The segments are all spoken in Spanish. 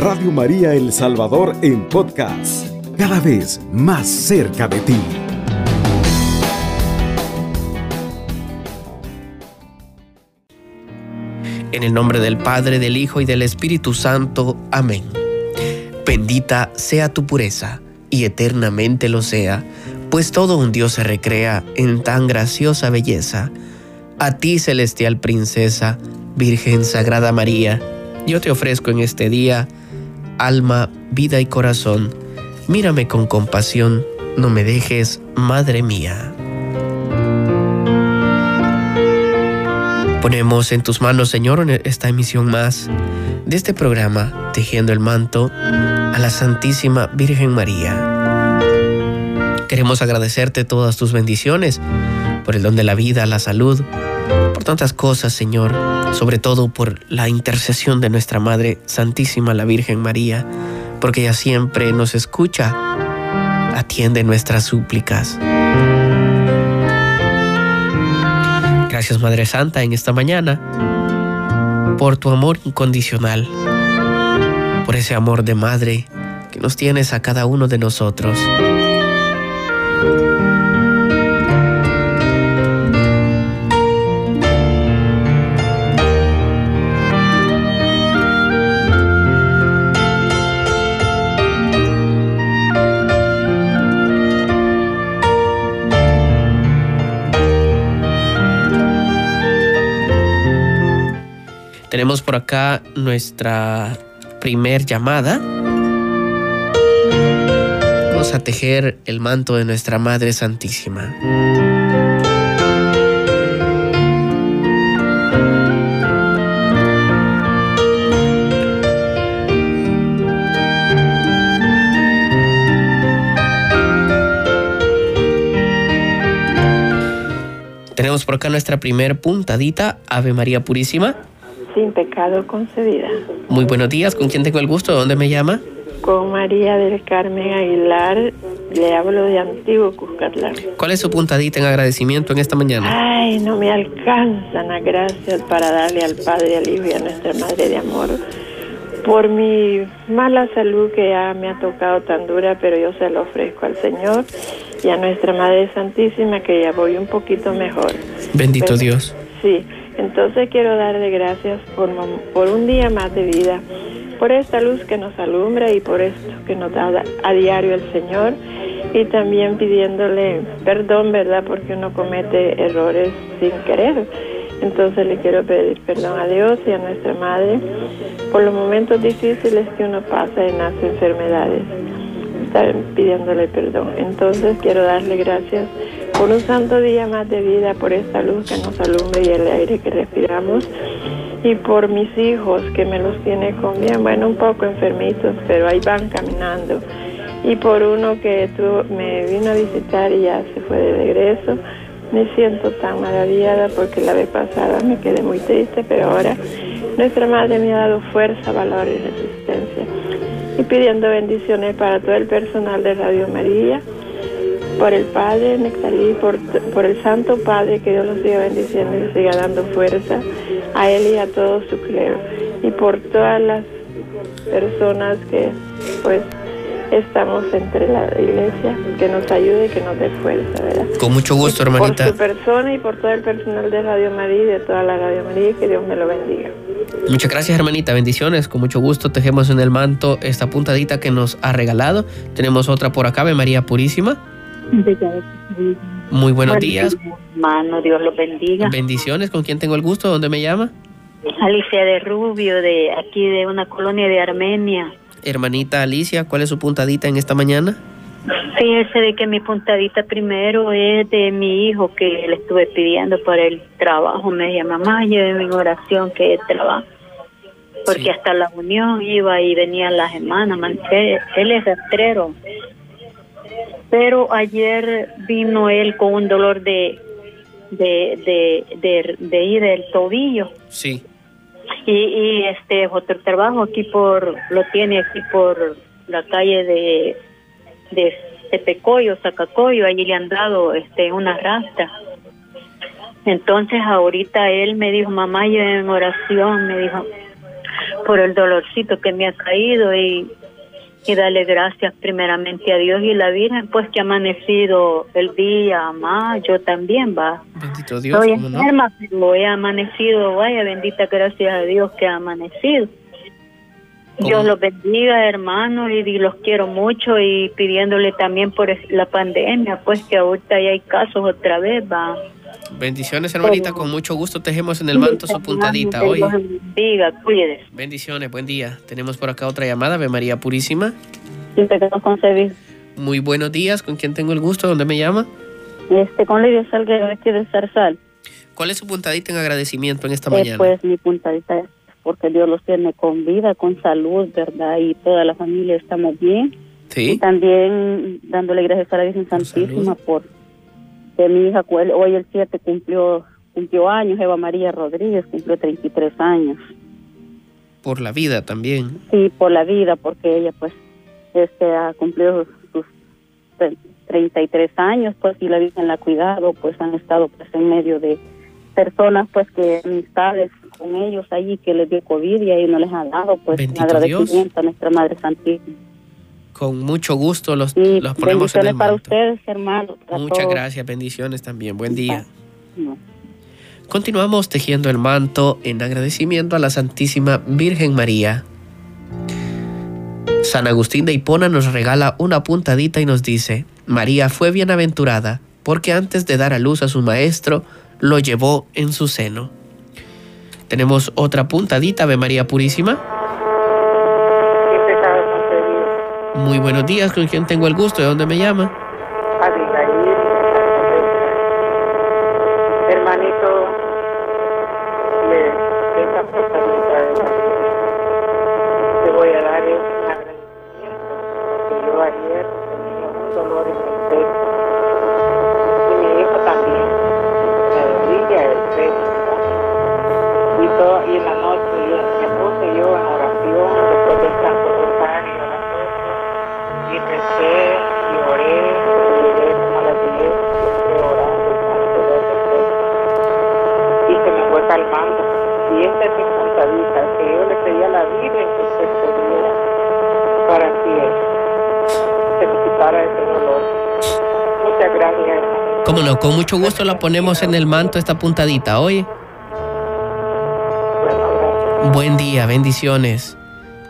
Radio María El Salvador en podcast, cada vez más cerca de ti. En el nombre del Padre, del Hijo y del Espíritu Santo. Amén. Bendita sea tu pureza, y eternamente lo sea, pues todo un Dios se recrea en tan graciosa belleza. A ti, celestial princesa, Virgen Sagrada María, yo te ofrezco en este día alma, vida y corazón. Mírame con compasión, no me dejes, Madre mía. Ponemos en tus manos, Señor, esta emisión más de este programa, Tejiendo el Manto a la Santísima Virgen María. Queremos agradecerte todas tus bendiciones por el don de la vida, la salud, por tantas cosas, Señor, sobre todo por la intercesión de nuestra Madre Santísima, la Virgen María, porque ella siempre nos escucha, atiende nuestras súplicas. Gracias Madre Santa en esta mañana por tu amor incondicional, por ese amor de madre que nos tienes a cada uno de nosotros. Por acá nuestra primer llamada. Vamos a tejer el manto de nuestra Madre Santísima. Tenemos por acá nuestra primer puntadita, Ave María Purísima sin pecado concebida. Muy buenos días, ¿con quién tengo el gusto? ¿Dónde me llama? Con María del Carmen Aguilar, le hablo de Antiguo Cuscatlán. ¿Cuál es su puntadita en agradecimiento en esta mañana? Ay, no me alcanzan las gracias para darle al Padre, al Hijo y a nuestra Madre de Amor por mi mala salud que ya me ha tocado tan dura, pero yo se lo ofrezco al Señor y a nuestra Madre Santísima que ya voy un poquito mejor. Bendito Dios. Sí, entonces quiero darle gracias por, un día más de vida, por esta luz que nos alumbra y por esto que nos da a diario el Señor y también pidiéndole perdón, ¿verdad? Porque uno comete errores sin querer. Entonces le quiero pedir perdón a Dios y a nuestra Madre por los momentos difíciles que uno pasa en las enfermedades. Estar pidiéndole perdón. Entonces quiero darle gracias por un santo día más de vida, por esta luz que nos alumbra y el aire que respiramos, y por mis hijos que me los tiene con bien, bueno, un poco enfermitos, pero ahí van caminando, y por uno que tú, me vino a visitar y ya se fue de regreso. Me siento tan maravillada porque la vez pasada me quedé muy triste, pero ahora nuestra Madre me ha dado fuerza, valor y resistencia. Y pidiendo bendiciones para todo el personal de Radio María, por el Padre Nectalí, por, por el Santo Padre, que Dios los siga bendiciendo y les siga dando fuerza a él y a todo su clero. Y por todas las personas que pues estamos entre la iglesia, que nos ayude y que nos dé fuerza, ¿verdad? Con mucho gusto, hermanita. Por su persona y por todo el personal de Radio María y de toda la Radio María, que Dios me lo bendiga. Muchas gracias, hermanita. Bendiciones. Con mucho gusto tejemos en el manto esta puntadita que nos ha regalado. Tenemos otra por acá, de María Purísima. Muy buenos días. Hermano, Dios los bendiga. Bendiciones. ¿Con quién tengo el gusto? ¿Dónde me llama? Alicia de Rubio, de aquí de una colonia de Armenia. Hermanita Alicia, ¿cuál es su puntadita en esta mañana? Fíjese de que mi puntadita primero es de mi hijo que le estuve pidiendo para el trabajo. Me decía, mamá, lleve mi oración que trabajo. Porque hasta la unión iba y venían las hermanas. Él es rastrero pero ayer vino él con un dolor de de de de, ir del tobillo sí y, y este otro trabajo aquí por lo tiene aquí por la calle de de Tepecoyo, Zacacoyo, allí le han dado este una rasta. Entonces ahorita él me dijo, mamá, yo en oración, me dijo, por el dolorcito que me ha caído y, y darle gracias primeramente a Dios y la Virgen, pues que ha amanecido el día más, yo también, va. Bendito Dios. Estoy enferma, pero he amanecido, vaya, bendita gracias a Dios que ha amanecido. Dios ¿Cómo? los bendiga, hermanos, y, y los quiero mucho y pidiéndole también por la pandemia, pues que ahorita ya hay casos otra vez, va. Bendiciones, hermanita. Con mucho gusto tejemos en el manto su puntadita hoy. Bendiciones, buen día. Tenemos por acá otra llamada, Ave María Purísima. Siempre que nos concebí. Muy buenos días, ¿con quién tengo el gusto? ¿Dónde me llama? Este, con Lidia Salguero, aquí de Zarzal. ¿Cuál es su puntadita en agradecimiento en esta Eh, mañana? pues mi puntadita es porque Dios los tiene con vida, con salud, ¿verdad? Y toda la familia estamos bien. Y Sí, también dándole gracias a la Virgen Santísima por que mi hija, hoy el 7 cumplió cumplió años, Eva María Rodríguez cumplió 33 años. por la vida también. Sí, por la vida, porque ella pues este ha cumplido sus tre- 33 años, pues y la Virgen la ha cuidado, pues han estado pues en medio de personas pues que amistades con ellos allí que les dio COVID y ahí no les ha dado, pues un agradecimiento a nuestra Madre Santísima. Con mucho gusto los, Y los ponemos en el para ustedes, Muchas todos. gracias, bendiciones también. Buen día. No. Continuamos tejiendo el manto en agradecimiento a la Santísima Virgen María. San Agustín de Hipona nos regala una puntadita y nos dice, María fue bienaventurada porque antes de dar a luz a su maestro, lo llevó en su seno. Tenemos otra puntadita, Ave María Purísima. Siempre estaba concedido. Muy buenos días, ¿con quién tengo el gusto? ¿De dónde me llama? Ese dolor muchas gracias. Cómo no, con mucho gusto la ponemos en el manto esta puntadita. Oye, Bueno, buen día, bendiciones.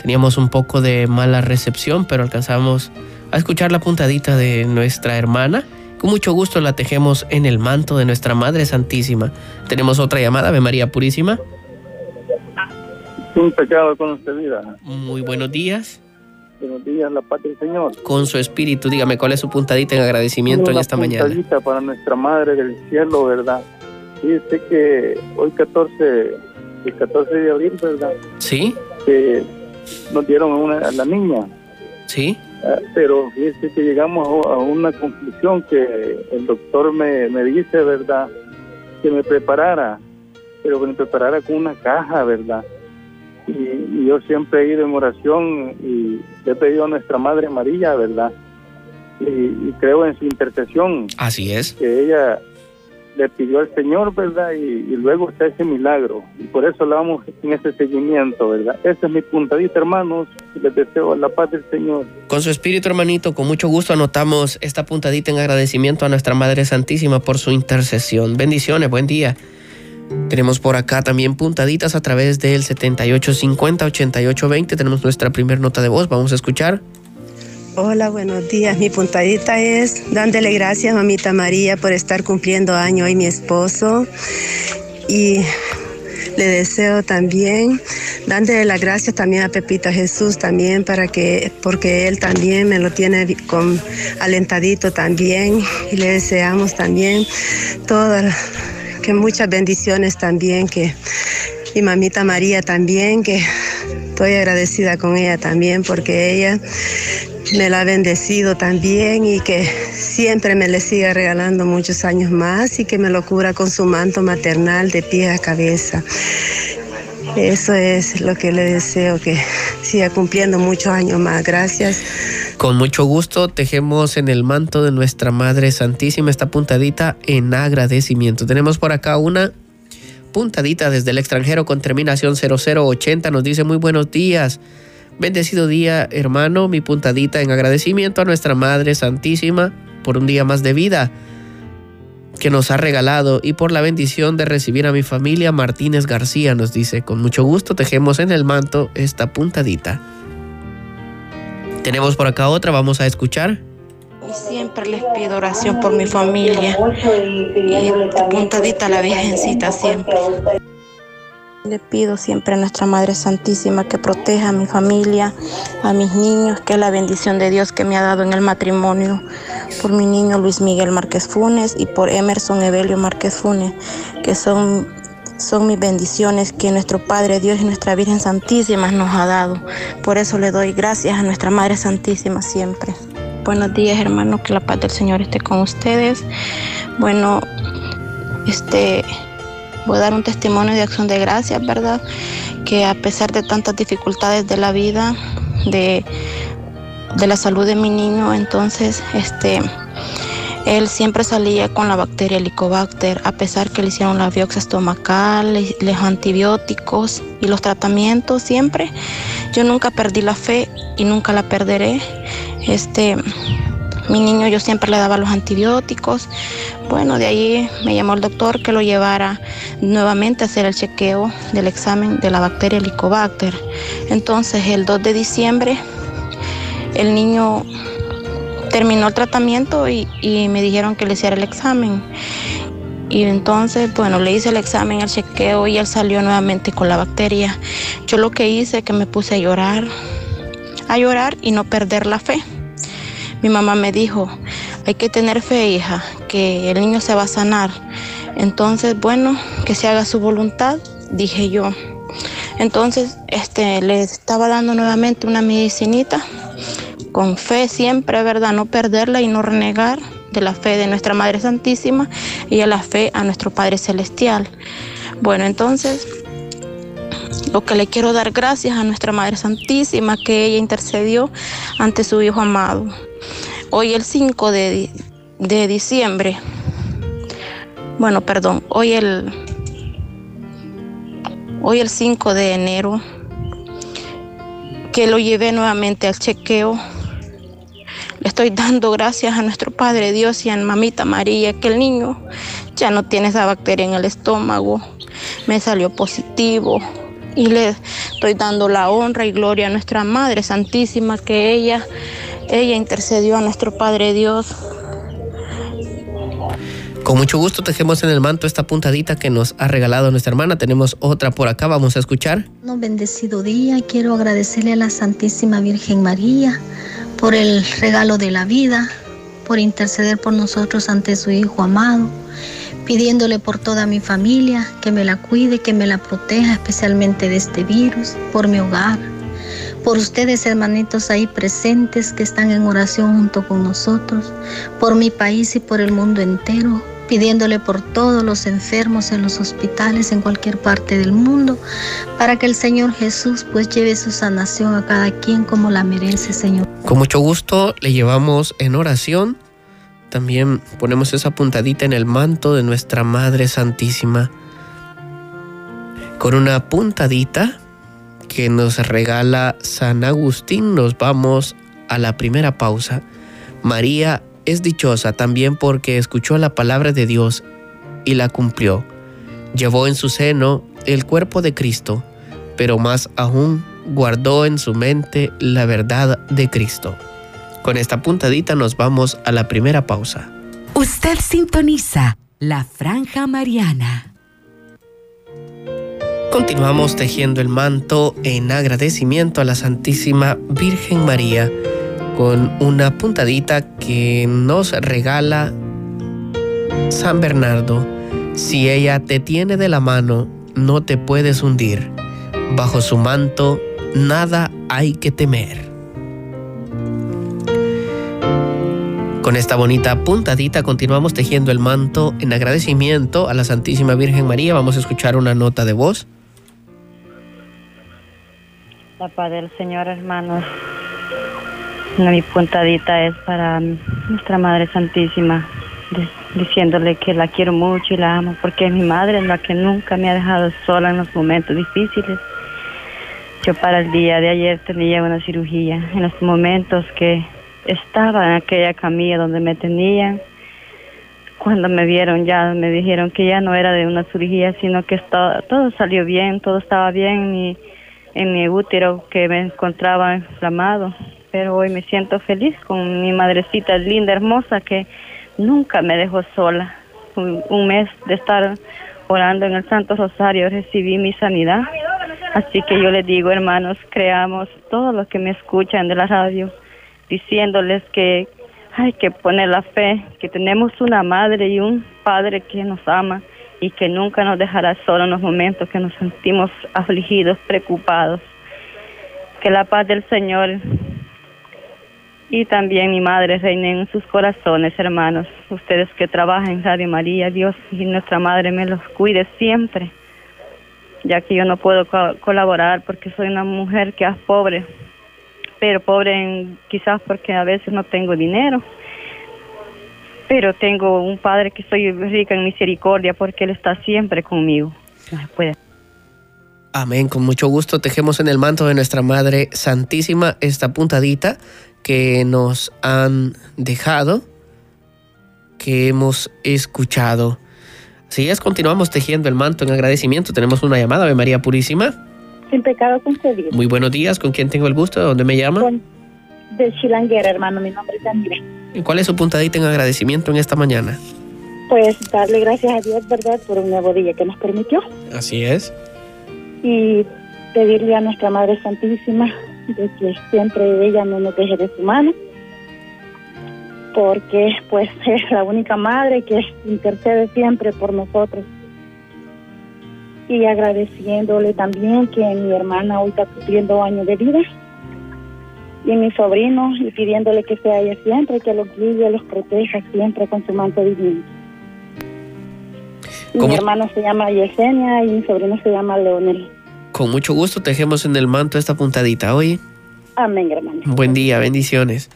Teníamos un poco de mala recepción, pero alcanzamos a escuchar la puntadita de nuestra hermana. Con mucho gusto la tejemos en el manto de nuestra Madre Santísima. Tenemos otra llamada, Ave María Purísima. Un pecado con usted, vida. Muy buenos días. Buenos días, la paz del Señor. Con su espíritu, dígame cuál es su puntadita en agradecimiento en esta mañana. puntadita para nuestra Madre del Cielo, ¿verdad? Dice que hoy 14, el 14 de abril, ¿verdad? ¿Sí? Que nos dieron una, a la niña. ¿Sí? Ah, Pero fíjese que llegamos a a una conclusión que el doctor me, me dice, ¿verdad? Que me preparara, pero que me preparara con una caja, ¿verdad? Y, y yo siempre he ido en oración y le he pedido a nuestra Madre María, ¿verdad? Y, y creo en su intercesión, Así es. que ella le pidió al Señor, ¿verdad? Y, y luego está ese milagro. Y por eso la vamos en ese seguimiento, ¿verdad? Esa es mi puntadita, hermanos. Les deseo la paz del Señor. Con su espíritu, hermanito, con mucho gusto anotamos esta puntadita en agradecimiento a nuestra Madre Santísima por su intercesión. Bendiciones, buen día. Tenemos por acá también puntaditas a través del 7850-8820. Tenemos nuestra primera nota de voz. Vamos a escuchar. Hola, buenos días. Mi puntadita es dándole gracias, mamita María, por estar cumpliendo año hoy mi esposo. Y le deseo también, dándole las gracias también a Pepita Jesús también para que, porque él también me lo tiene con alentadito también. Y le deseamos también todas, que muchas bendiciones también, que mi mamita María también, que estoy agradecida con ella también porque ella me la ha bendecido también y que siempre me le siga regalando muchos años más y que me lo cubra con su manto maternal de pie a cabeza. Eso es lo que le deseo, que siga cumpliendo muchos años más. Gracias. Con mucho gusto tejemos en el manto de nuestra Madre Santísima esta puntadita en agradecimiento. Tenemos por acá una puntadita desde el extranjero con terminación 0080 nos dice muy buenos días. Bendecido día, hermano, mi puntadita en agradecimiento a nuestra Madre Santísima por un día más de vida que nos ha regalado y por la bendición de recibir a mi familia Martínez García, nos dice, con mucho gusto tejemos en el manto esta puntadita. Tenemos por acá otra, vamos a escuchar. Siempre les pido oración por mi familia y puntadita a la Virgencita siempre. Le pido siempre a nuestra Madre Santísima que proteja a mi familia, a mis niños, que es la bendición de Dios que me ha dado en el matrimonio, por mi niño Luis Miguel Márquez Funes y por Emerson Evelio Márquez Funes, que son, son mis bendiciones que nuestro Padre Dios y nuestra Virgen Santísima nos ha dado. Por eso le doy gracias a nuestra Madre Santísima siempre. Buenos días, hermano, que la paz del Señor esté con ustedes. Bueno, este voy a dar un testimonio de acción de gracias, ¿verdad? Que a pesar de tantas dificultades de la vida, de, de la salud de mi niño, entonces, este, él siempre salía con la bacteria Helicobacter, a pesar que le hicieron la biopsia estomacal, los antibióticos y los tratamientos siempre. Yo nunca perdí la fe y nunca la perderé. Este, mi niño yo siempre le daba los antibióticos. Bueno, de ahí me llamó el doctor que lo llevara nuevamente a hacer el chequeo del examen de la bacteria Helicobacter. Entonces, el 2 de diciembre, el niño terminó el tratamiento y, me dijeron que le hiciera el examen. Y entonces, bueno, le hice el examen, el chequeo y él salió nuevamente con la bacteria. Yo lo que hice es que me puse a llorar, a llorar y no perder la fe. Mi mamá me dijo, hay que tener fe, hija, que el niño se va a sanar. Entonces, bueno, que se haga su voluntad, dije yo. Entonces, este, le estaba dando nuevamente una medicinita, con fe siempre, ¿verdad? No perderla y no renegar de la fe de nuestra Madre Santísima y a la fe a nuestro Padre Celestial. Bueno, entonces, lo que le quiero dar gracias a nuestra Madre Santísima, que ella intercedió ante su Hijo amado. Hoy el 5 de, de diciembre, bueno, perdón, hoy el, hoy el 5 de enero, que lo llevé nuevamente al chequeo. Le estoy dando gracias a nuestro Padre Dios y a Mamita María que el niño ya no tiene esa bacteria en el estómago. Me salió positivo y le estoy dando la honra y gloria a nuestra Madre Santísima que ella ella intercedió a nuestro Padre Dios. Con mucho gusto tejemos en el manto esta puntadita que nos ha regalado nuestra hermana. Tenemos otra por acá, vamos a escuchar. Un bendecido día. Quiero agradecerle a la Santísima Virgen María por el regalo de la vida, por interceder por nosotros ante su Hijo amado, pidiéndole por toda mi familia que me la cuide, que me la proteja especialmente de este virus, por mi hogar, por ustedes hermanitos ahí presentes que están en oración junto con nosotros, por mi país y por el mundo entero, pidiéndole por todos los enfermos en los hospitales en cualquier parte del mundo, para que el Señor Jesús pues lleve su sanación a cada quien como la merece, Señor. Con mucho gusto le llevamos en oración. También ponemos esa puntadita en el manto de nuestra Madre Santísima. Con una puntadita que nos regala San Agustín, nos vamos a la primera pausa. María es dichosa también porque escuchó la palabra de Dios y la cumplió. Llevó en su seno el cuerpo de Cristo, pero más aún guardó en su mente la verdad de Cristo. Con esta puntadita nos vamos a la primera pausa. Usted sintoniza la franja mariana. Continuamos tejiendo el manto en agradecimiento a la Santísima Virgen María con una puntadita que nos regala San Bernardo. Si ella te tiene de la mano, no te puedes hundir. Bajo su manto, nada hay que temer. Con esta bonita puntadita continuamos tejiendo el manto en agradecimiento a la Santísima Virgen María. Vamos a escuchar una nota de voz. La paz del Señor, hermanos. Mi puntadita es para nuestra Madre Santísima, diciéndole que la quiero mucho y la amo, porque es mi madre la que nunca me ha dejado sola en los momentos difíciles. Yo para el día de ayer tenía una cirugía. En los momentos que estaba en aquella camilla donde me tenían, cuando me vieron ya me dijeron que ya no era de una cirugía, sino que todo salió bien, todo estaba bien y en mi útero que me encontraba inflamado. Pero hoy me siento feliz con mi madrecita linda, hermosa, que nunca me dejó sola. Un, mes de estar orando en el Santo Rosario recibí mi sanidad. Así que yo les digo, hermanos, creamos todos los que me escuchan de la radio, diciéndoles que hay que poner la fe, que tenemos una madre y un padre que nos ama y que nunca nos dejará solo en los momentos que nos sentimos afligidos, preocupados. Que la paz del Señor y también mi madre reine en sus corazones, hermanos. Ustedes que trabajan en Radio María, Dios y nuestra madre me los cuide siempre, ya que yo no puedo colaborar porque soy una mujer que es pobre, pero pobre quizás porque a veces no tengo dinero. Pero tengo un padre que soy rica en misericordia porque Él está siempre conmigo. Amén, con mucho gusto tejemos en el manto de nuestra Madre Santísima esta puntadita que nos han dejado, que hemos escuchado. Así es, continuamos tejiendo el manto en agradecimiento. Tenemos una llamada de María Purísima. Sin pecado concebido. Muy buenos días, ¿con quién tengo el gusto? ¿De dónde me llama? de Chilanguera, hermano, mi nombre es Daniela. ¿Y cuál es su puntadita en agradecimiento en esta mañana? Pues darle gracias a Dios, ¿verdad?, por un nuevo día que nos permitió. Así es. Y pedirle a nuestra Madre Santísima de que siempre ella no nos deje de su mano, porque pues es la única madre que intercede siempre por nosotros. Y agradeciéndole también que mi hermana hoy está cumpliendo años de vida y mi sobrino y pidiéndole que sea ella siempre, que los guíe, los proteja siempre con su manto divino. Mi hermano se llama Yesenia y mi sobrino se llama Leonel. Con mucho gusto tejemos en el manto esta puntadita hoy. Amén, hermano. Buen día, bendiciones.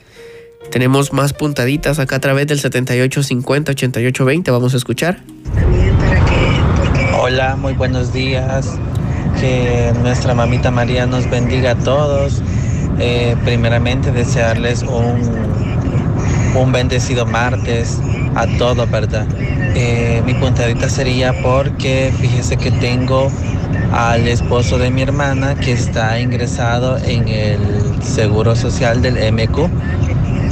Tenemos más puntaditas acá a través del 7850-8820. Vamos a escuchar. Hola, muy buenos días. Que nuestra mamita María nos bendiga a todos. Eh, primeramente, desearles un, un bendecido martes a todos, ¿verdad? Eh, mi puntadita sería porque fíjese que tengo al esposo de mi hermana que está ingresado en el Seguro Social del MQ.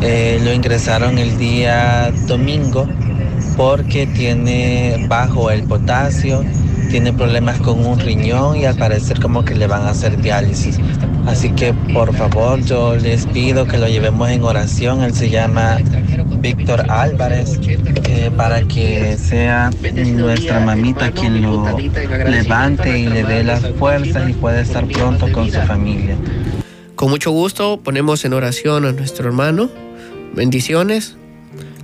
Eh, lo ingresaron el día domingo porque tiene bajo el potasio, tiene problemas con un riñón y al parecer como que le van a hacer diálisis. Así que por favor yo les pido que lo llevemos en oración. Él se llama Víctor Álvarez eh, para que sea nuestra mamita quien lo levante y le dé las fuerzas y pueda estar pronto con su familia. Con mucho gusto ponemos en oración a nuestro hermano. Bendiciones.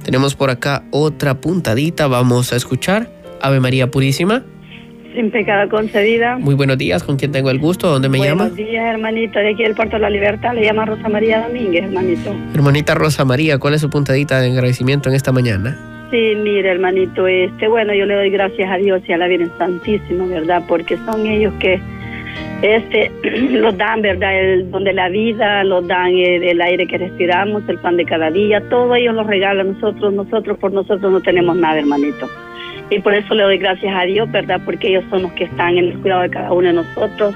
Tenemos por acá otra puntadita. Vamos a escuchar. Ave María Purísima sin pecado concedida. Muy buenos días, ¿con quién tengo el gusto? ¿Dónde me llama? Buenos días, hermanito, de aquí del Puerto de la Libertad, le llama Rosa María Domínguez, hermanito. Hermanita Rosa María, ¿cuál es su puntadita de agradecimiento en esta mañana? Sí, mire, hermanito, este, bueno, yo le doy gracias a Dios y a la Virgen Santísima, ¿verdad? Porque son ellos que este los dan, ¿verdad? El donde la vida, los dan el, aire que respiramos, el pan de cada día, todo ellos los regalan nosotros, nosotros por nosotros no tenemos nada, hermanito. Y por eso le doy gracias a Dios, ¿verdad? Porque ellos son los que están en el cuidado de cada uno de nosotros.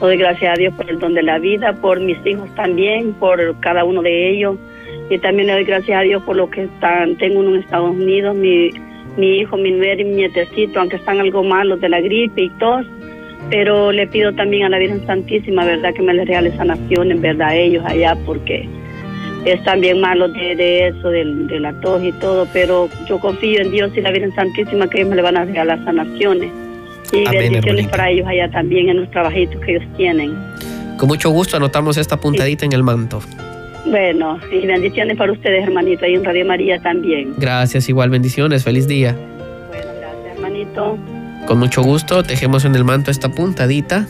Le doy gracias a Dios por el don de la vida, por mis hijos también, por cada uno de ellos. Y también le doy gracias a Dios por los que están, tengo uno en Estados Unidos, mi, mi hijo, mi nuera y mi nietecito, aunque están algo malos de la gripe y tos. Pero le pido también a la Virgen Santísima, ¿verdad? Que me les regale sanación, en verdad, a ellos allá, porque están bien malos de, de eso, del, de la tos y todo, pero yo confío en Dios y la Virgen Santísima que ellos me le van a regalar sanaciones. Y bendiciones para ellos allá también en los trabajitos que ellos tienen. Con mucho gusto anotamos esta puntadita en el manto. Bueno, y bendiciones para ustedes, hermanito, y en Radio María también. Gracias, igual bendiciones, feliz día. Bueno, gracias, hermanito. Con mucho gusto, tejemos en el manto esta puntadita.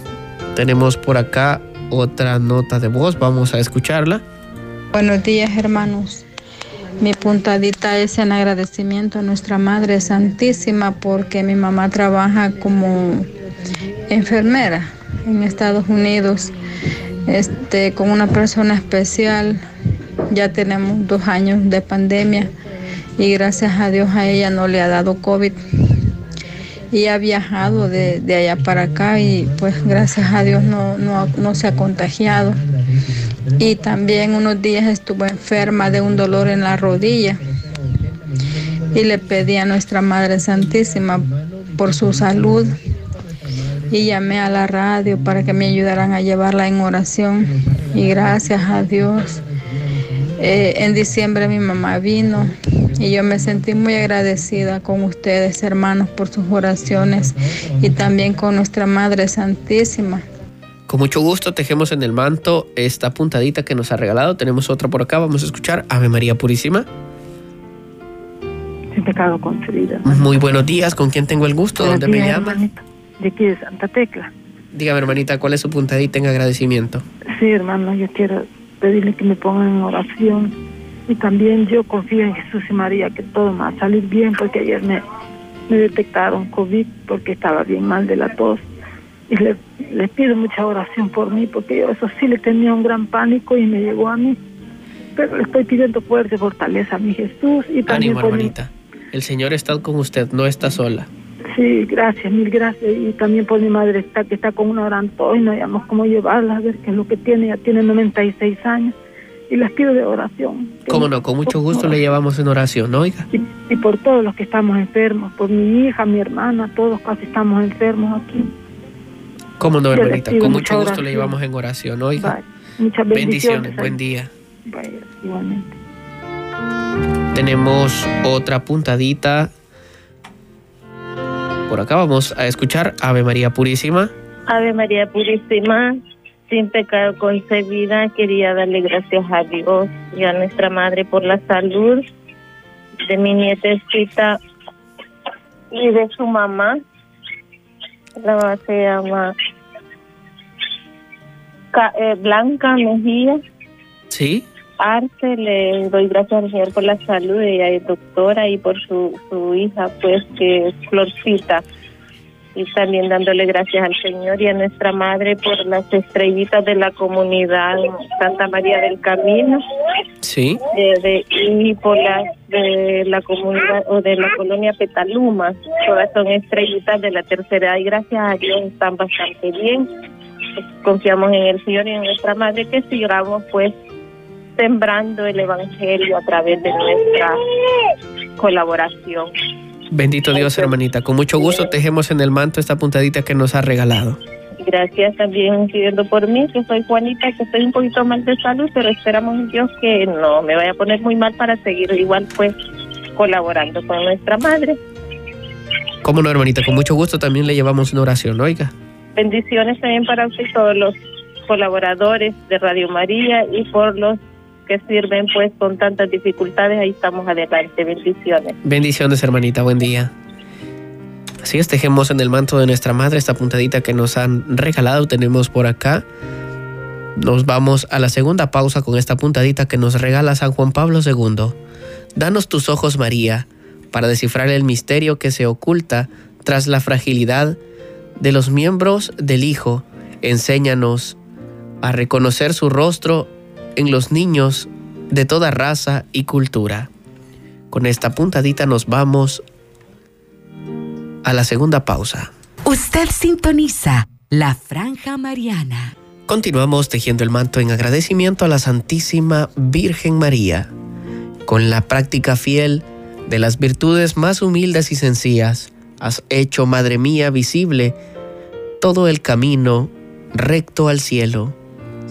Tenemos por acá otra nota de voz, vamos a escucharla. Buenos días, hermanos. Mi puntadita es en agradecimiento a nuestra Madre Santísima porque mi mamá trabaja como enfermera en Estados Unidos este, con una persona especial. Ya tenemos dos años de pandemia y gracias a Dios a ella no le ha dado COVID. Y ha viajado de, de allá para acá y pues gracias a Dios no, no, no se ha contagiado. Y también unos días estuvo enferma de un dolor en la rodilla. Y le pedí a nuestra Madre Santísima por su salud y llamé a la radio para que me ayudaran a llevarla en oración y gracias a Dios. Eh, en diciembre mi mamá vino y yo me sentí muy agradecida con ustedes, hermanos, por sus oraciones y también con nuestra Madre Santísima. Con mucho gusto tejemos en el manto esta puntadita que nos ha regalado. Tenemos otra por acá. Vamos a escuchar Ave María Purísima. sin pecado concebida. Muy buenos días. ¿Con quién tengo el gusto? ¿Dónde me llama? De aquí de Santa Tecla. Dígame, hermanita, ¿cuál es su puntadita en agradecimiento? Sí, hermano, yo quiero pedirle que me pongan en oración. Y también yo confío en Jesús y María que todo va a salir bien, porque ayer me, me detectaron COVID porque estaba bien mal de la tos. Y le- pido mucha oración por mí, porque yo eso sí le tenía un gran pánico y me llegó a mí. Pero le estoy pidiendo fuerte fortaleza a mi Jesús y también Ánimo, hermanita. El Señor está con usted, no está sola. Sí, gracias, mil gracias. Y también por mi madre está, que está con una gran tos y no sabemos cómo llevarla, a ver qué es lo que tiene. Ya tiene 96 años y les pido de oración. Cómo no, con mucho gusto le llevamos en oración, oiga. Y por todos los que estamos enfermos, por mi hija, mi hermana, todos casi estamos enfermos aquí. Cómo no, hermanita, con mucho gusto le llevamos en oración, oiga. Vaya, Muchas Bendiciones, bendiciones. buen día. Vaya, igualmente. Tenemos otra puntadita. Por acá vamos a escuchar Ave María Purísima. Ave María Purísima, sin pecado concebida, quería darle gracias a Dios y a nuestra Madre por la salud de mi nietecita y de su mamá. La mamá se llama eh, Blanca Mejía. ¿Sí? Arce, le doy gracias al Señor por la salud, ella es doctora y por su, su hija, pues que es Florcita. Y también dándole gracias al Señor y a nuestra Madre por las estrellitas de la comunidad Santa María del Camino Sí. de, de- y por las de la comunidad o de la colonia Petaluma. Todas son estrellitas de la tercera edad y gracias a Dios están bastante bien. Confiamos en el Señor y en nuestra Madre que sigamos pues sembrando el Evangelio a través de nuestra colaboración. Bendito Dios, hermanita. Con mucho gusto tejemos en el manto esta puntadita que nos ha regalado. Gracias también pidiendo por mí, que soy Juanita, que estoy un poquito mal de salud, pero esperamos en Dios que no me vaya a poner muy mal para seguir igual pues colaborando con nuestra Madre. Cómo no, hermanita, con mucho gusto también le llevamos una oración, oiga. Bendiciones también para usted y todos los colaboradores de Radio María y por los sirven pues con tantas dificultades, ahí estamos adelante. Bendiciones. Bendiciones, hermanita, buen día. Así es, tejemos en el manto de nuestra madre esta puntadita que nos han regalado. Tenemos por acá. Nos vamos a la segunda pausa con esta puntadita que nos regala San Juan Pablo II. Danos tus ojos, María, para descifrar el misterio que se oculta tras la fragilidad de los miembros del Hijo. Enséñanos a reconocer su rostro en los niños de toda raza y cultura. Con esta puntadita nos vamos a la segunda pausa. Usted sintoniza la Franja Mariana. Continuamos tejiendo el manto en agradecimiento a la Santísima Virgen María, con la práctica fiel de las virtudes más humildes y sencillas. Has hecho, Madre mía, visible todo el camino recto al cielo.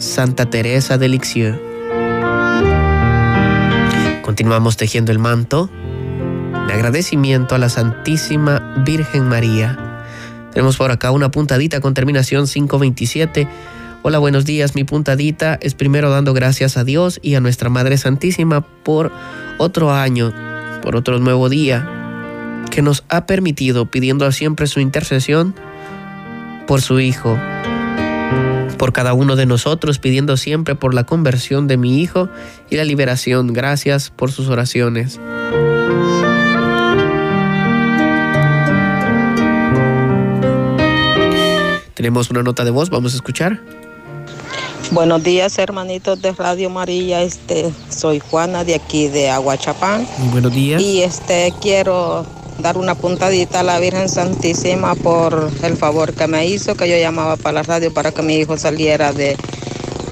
Santa Teresa de Lisieux. Continuamos tejiendo el manto en agradecimiento a la Santísima Virgen María. Tenemos por acá una puntadita con terminación 527. Hola, buenos días. Mi puntadita es primero dando gracias a Dios y a nuestra Madre Santísima por otro año, por otro nuevo día que nos ha permitido, pidiendo siempre su intercesión por su Hijo, por cada uno de nosotros, pidiendo siempre por la conversión de mi hijo y la liberación. Gracias por sus oraciones. Tenemos una nota de voz, vamos a escuchar. Buenos días, hermanitos de Radio María. Este, soy Juana de aquí de Aguachapán. buenos días. Y este quiero dar una puntadita a la Virgen Santísima por el favor que me hizo, que yo llamaba para la radio para que mi hijo saliera de,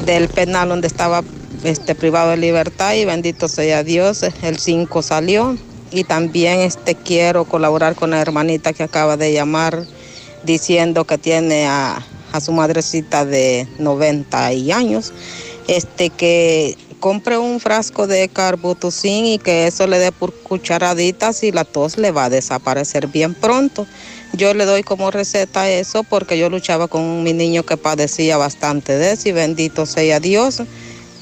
del penal donde estaba este, privado de libertad y bendito sea Dios, el 5 salió. Y también este, quiero colaborar con la hermanita que acaba de llamar diciendo que tiene a a su madrecita de 90 años, este que compre un frasco de carbutucin y que eso le dé por cucharaditas y la tos le va a desaparecer bien pronto. Yo le doy como receta eso porque yo luchaba con mi niño que padecía bastante de eso y bendito sea Dios.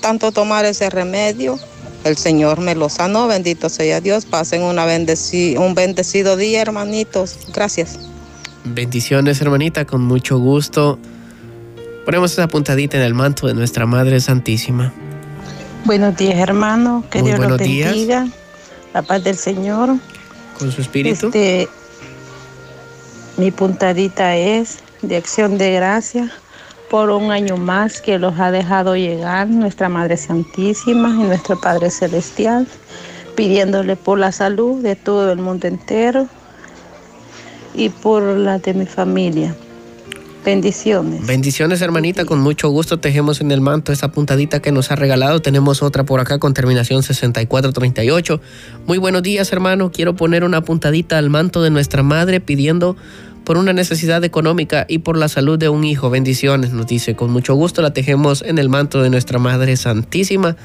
Tanto tomar ese remedio, el Señor me lo sanó, bendito sea Dios. Pasen una un bendecido día, hermanitos. Gracias. Bendiciones, hermanita, con mucho gusto. Ponemos esa puntadita en el manto de nuestra Madre Santísima. Buenos días, hermano. Que Dios los bendiga. La paz del Señor. Con su espíritu. Este, mi puntadita es de acción de gracia por un año más que los ha dejado llegar nuestra Madre Santísima y nuestro Padre Celestial, pidiéndole por la salud de todo el mundo entero y por la de mi familia. Bendiciones. Bendiciones, hermanita. Con mucho gusto tejemos en el manto esa puntadita que nos ha regalado. Tenemos otra por acá con terminación 6438. Muy buenos días, hermano. Quiero poner una puntadita al manto de nuestra madre pidiendo por una necesidad económica y por la salud de un hijo. Bendiciones, nos dice. Con mucho gusto la tejemos en el manto de nuestra Madre Santísima.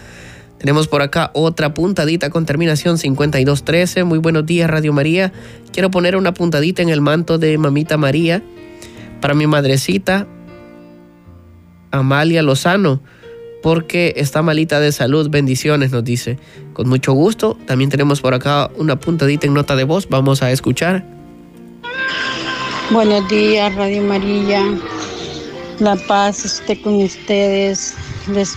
Tenemos por acá otra puntadita con terminación 5213. Muy buenos días, Radio María. Quiero poner una puntadita en el manto de Mamita María para mi madrecita, Amalia Lozano, porque está malita de salud. Bendiciones, nos dice. Con mucho gusto. También tenemos por acá una puntadita en nota de voz. Vamos a escuchar. Buenos días, Radio María. La paz esté con ustedes. Les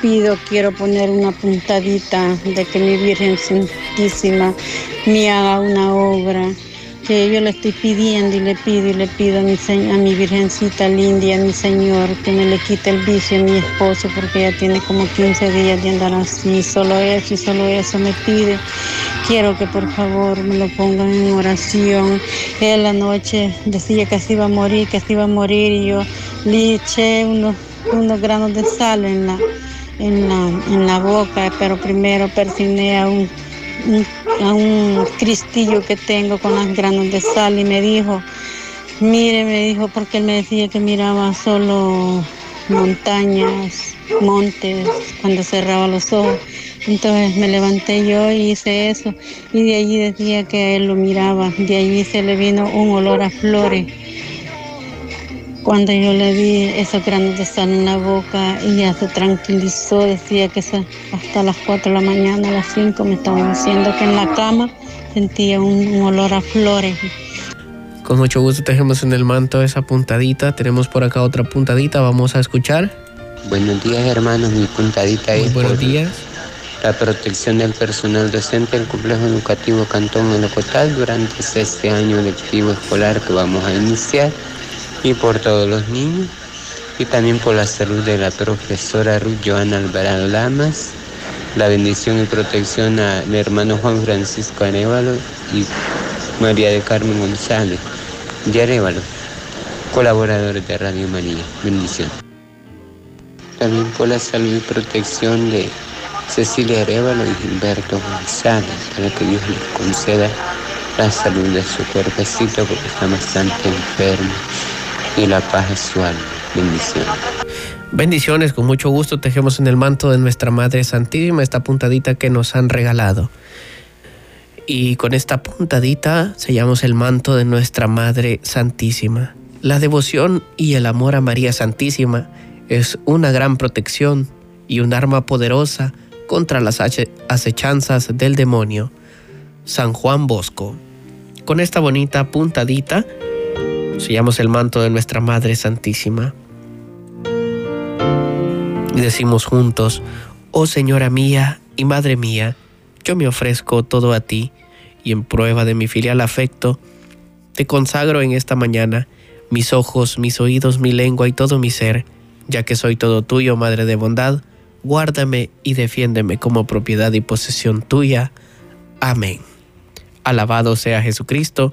pido, quiero poner una puntadita de que mi Virgen Santísima me haga una obra que yo le estoy pidiendo y le pido y le pido a mi, a mi Virgencita linda y a mi Señor que me le quite el vicio a mi esposo porque ya tiene como 15 días de andar así, solo eso y solo eso me pide. Quiero que por favor me lo pongan en oración. Él la noche decía que se iba a morir, que se iba a morir y yo le eché unos, unos granos de sal en la en la, en la boca, pero primero persigné a un, a un cristillo que tengo con las granos de sal y me dijo, mire, me dijo, porque él me decía que miraba solo montañas, montes, cuando cerraba los ojos. Entonces me levanté yo y hice eso. Y de allí decía que él lo miraba, de allí se le vino un olor a flores cuando yo le di esos granos de sal en la boca y ya se tranquilizó, decía que hasta las 4 de la mañana, a las 5 me estaba diciendo que en la cama sentía un, olor a flores. Con mucho gusto tejemos en el manto esa puntadita. Tenemos por acá otra puntadita, vamos a escuchar. Buenos días hermanos, mi puntadita Muy es buenos días. la protección del personal docente del complejo educativo Cantón Melocotal durante este año lectivo escolar que vamos a iniciar y por todos los niños y también por la salud de la profesora Ruth Joana Alvarado Lamas, la bendición y protección al hermano Juan Francisco Arevalo y María de Carmen González de Arevalo, colaboradores de Radio María. Bendición. También por la salud y protección de Cecilia Arevalo y Gilberto González, para que Dios les conceda la salud de su cuerpecito porque está bastante enfermo y la paz es. Bendiciones. Bendiciones, con mucho gusto tejemos en el manto de nuestra Madre Santísima esta puntadita que nos han regalado. Y con esta puntadita sellamos el manto de nuestra Madre Santísima. La devoción y el amor a María Santísima es una gran protección y un arma poderosa contra las acechanzas del demonio. San Juan Bosco. Con esta bonita puntadita sellamos el manto de nuestra Madre Santísima. Y decimos juntos, oh Señora mía y Madre mía, yo me ofrezco todo a ti y en prueba de mi filial afecto, te consagro en esta mañana mis ojos, mis oídos, mi lengua y todo mi ser, ya que soy todo tuyo, Madre de bondad, guárdame y defiéndeme como propiedad y posesión tuya. Amén. Alabado sea Jesucristo,